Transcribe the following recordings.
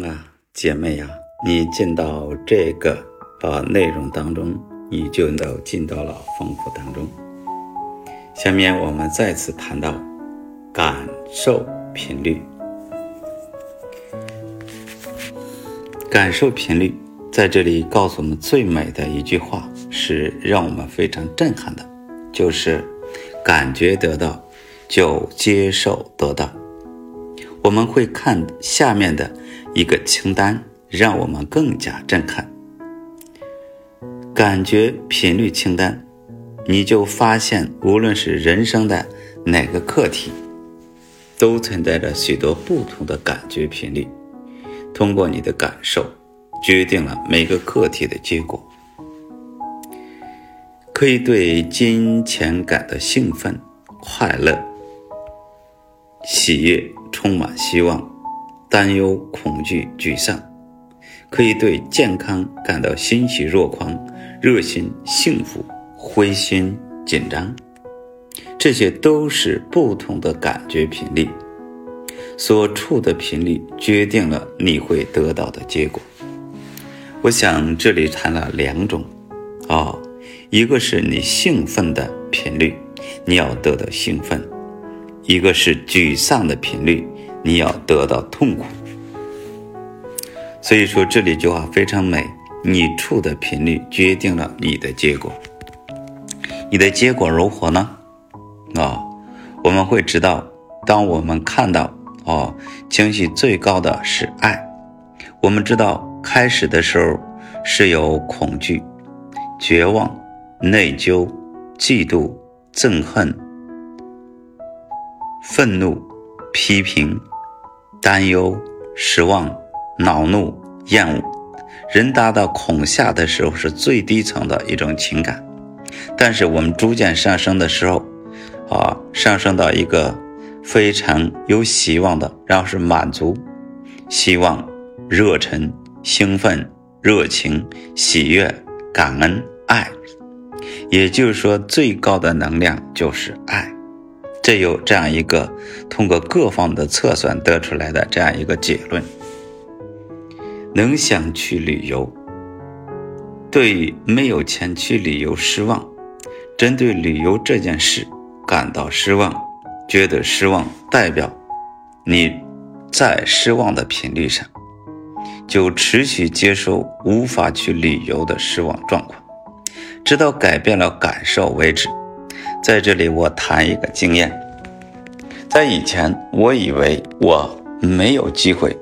啊，姐妹呀，你进到这个啊内容当中，你就能进到了丰富当中。下面我们再次谈到感受频率。感受频率在这里告诉我们最美的一句话，是让我们非常震撼的，就是感觉得到就接受得到。我们会看下面的。一个清单让我们更加震撼。感觉频率清单，你就发现，无论是人生的哪个课题，都存在着许多不同的感觉频率。通过你的感受，决定了每个课题的结果。可以对金钱感到兴奋、快乐、喜悦，充满希望。担忧、恐惧、沮丧，可以对健康感到欣喜若狂、热心、幸福、灰心、紧张，这些都是不同的感觉频率。所处的频率决定了你会得到的结果。我想这里谈了两种，啊，一个是你兴奋的频率，你要得到兴奋；一个是沮丧的频率。你要得到痛苦，所以说这里一句话非常美。你处的频率决定了你的结果，你的结果如何呢？啊，我们会知道，当我们看到哦，情绪最高的是爱。我们知道，开始的时候是有恐惧、绝望、内疚、嫉妒、憎恨、愤怒、批评。担忧、失望、恼怒、厌恶，人达到恐吓的时候是最低层的一种情感。但是我们逐渐上升的时候，啊，上升到一个非常有希望的，然后是满足、希望、热忱、兴奋、热情、喜悦、感恩、爱。也就是说，最高的能量就是爱。这有这样一个通过各方的测算得出来的这样一个结论：能想去旅游，对于没有钱去旅游失望，针对旅游这件事感到失望，觉得失望，代表你在失望的频率上，就持续接受无法去旅游的失望状况，直到改变了感受为止。在这里，我谈一个经验。在以前，我以为我没有机会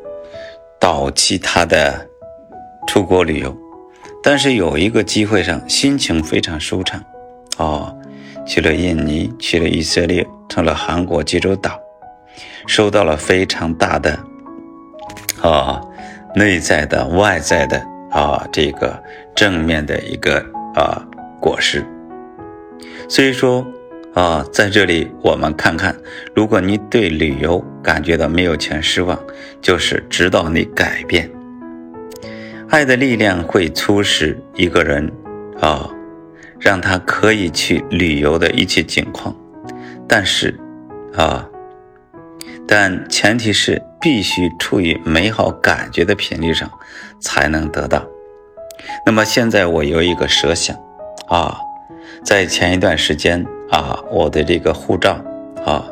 到其他的出国旅游，但是有一个机会上，心情非常舒畅。哦，去了印尼，去了以色列，成了韩国济州岛，收到了非常大的啊内在的、外在的啊这个正面的一个啊果实。所以说，啊，在这里我们看看，如果你对旅游感觉到没有钱失望，就是指导你改变。爱的力量会促使一个人，啊，让他可以去旅游的一切境况，但是，啊，但前提是必须处于美好感觉的频率上，才能得到。那么现在我有一个设想，啊。在前一段时间啊，我的这个护照啊，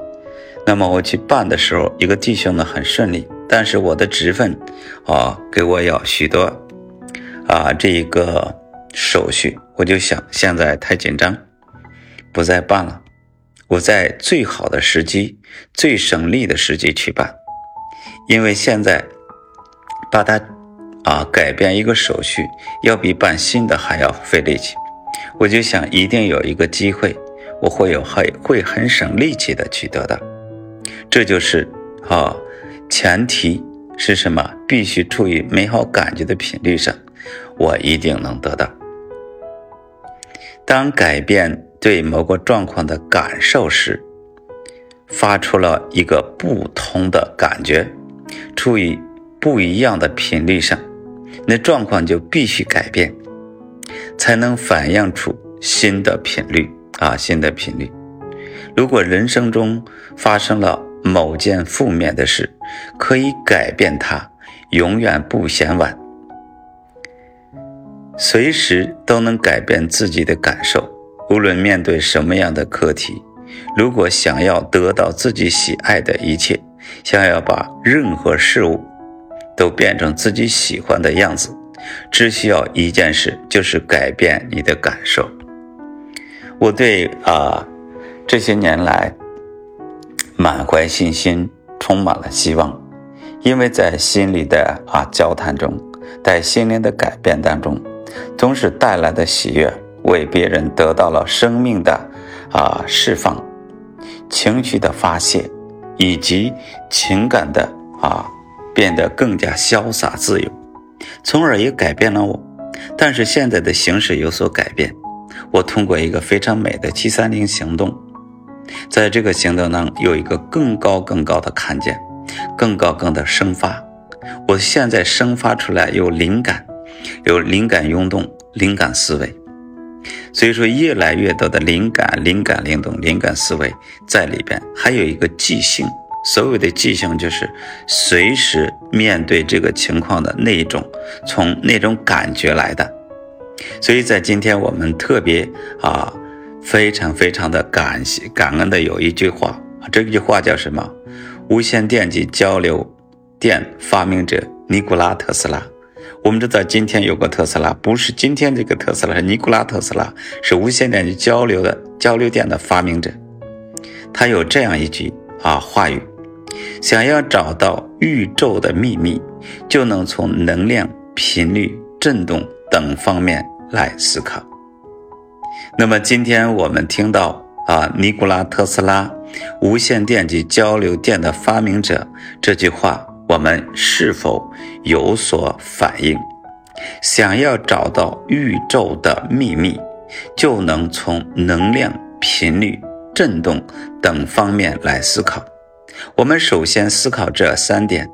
那么我去办的时候，一个弟兄呢很顺利，但是我的职分啊给我要许多啊这一个手续，我就想现在太紧张，不再办了，我在最好的时机、最省力的时机去办，因为现在把它啊改变一个手续，要比办新的还要费力气。我就想，一定有一个机会，我会有会会很省力气的去得到。这就是啊，前提是什么？必须处于美好感觉的频率上，我一定能得到。当改变对某个状况的感受时，发出了一个不同的感觉，处于不一样的频率上，那状况就必须改变。才能反映出新的频率啊，新的频率。如果人生中发生了某件负面的事，可以改变它，永远不嫌晚。随时都能改变自己的感受，无论面对什么样的课题。如果想要得到自己喜爱的一切，想要把任何事物都变成自己喜欢的样子，只需要一件事，就是改变你的感受。我对啊这些年来满怀信心，充满了希望，因为在心里的啊交谈中，在心灵的改变当中，总是带来的喜悦，为别人得到了生命的啊释放。情绪的发泄，以及情感的啊变得更加潇洒自由，从而也改变了我。但是现在的形势有所改变，我通过一个非常美的七三零行动，在这个行动当中有一个更高更高的看见，更高更的生发。我现在生发出来有灵感，有灵感涌动，灵感思维。所以说，越来越多的灵感、灵感灵动、灵感思维在里边，还有一个即兴。所谓的即兴，就是随时面对这个情况的那种，从那种感觉来的。所以在今天，我们特别啊，非常非常的感谢、感恩的有一句话，这句话叫什么？无线电及交流电发明者尼古拉特斯拉。我们知道今天有个特斯拉，不是今天这个特斯拉，是尼古拉特斯拉，是无线电及交流的交流电的发明者。他有这样一句啊话语：想要找到宇宙的秘密，就能从能量、频率、振动等方面来思考。那么今天我们听到啊尼古拉特斯拉，无线电及交流电的发明者这句话。我们是否有所反应？想要找到宇宙的秘密，就能从能量、频率、振动等方面来思考。我们首先思考这三点：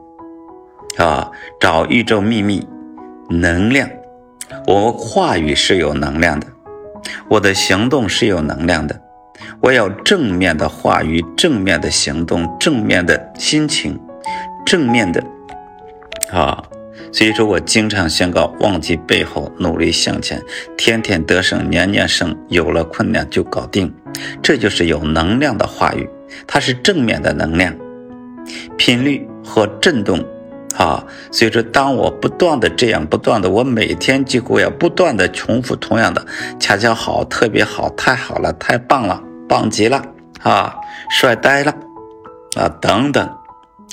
啊，找宇宙秘密，能量。我话语是有能量的，我的行动是有能量的。我要正面的话语，正面的行动，正面的心情。正面的啊，所以说我经常宣告：忘记背后，努力向前，天天得胜，年年胜。有了困难就搞定，这就是有能量的话语，它是正面的能量，频率和震动啊。所以说，当我不断的这样，不断的，我每天几乎要不断的重复同样的，恰恰好，特别好，太好了，太棒了，棒极了啊，帅呆了啊，等等。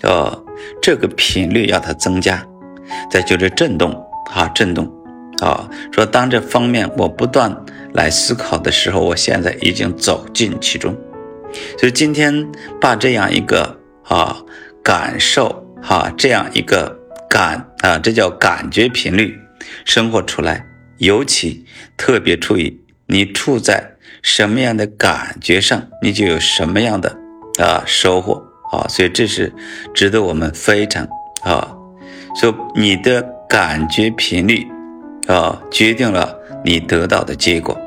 呃，这个频率要它增加，再就是震动啊，震动啊。说当这方面我不断来思考的时候，我现在已经走进其中。所以今天把这样一个啊感受哈，这样一个感啊，这叫感觉频率，生活出来，尤其特别注意你处在什么样的感觉上，你就有什么样的啊收获。啊，所以这是值得我们非常啊，说你的感觉频率啊，决定了你得到的结果。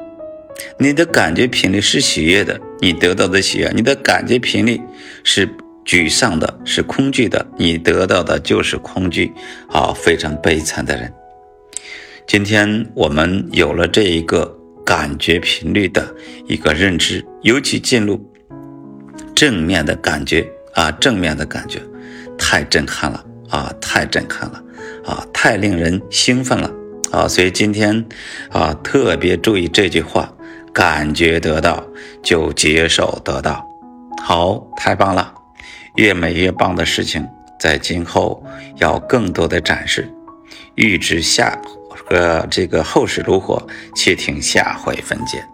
你的感觉频率是喜悦的，你得到的喜悦；你的感觉频率是沮丧的，是恐惧的，你得到的就是恐惧。啊，非常悲惨的人。今天我们有了这一个感觉频率的一个认知，尤其进入正面的感觉。啊，正面的感觉太震撼了啊，太震撼了啊，太令人兴奋了啊！所以今天啊，特别注意这句话：感觉得到就接受得到。好，太棒了！越美越棒的事情，在今后要更多的展示。欲知下个这个后事如何，且听下回分解。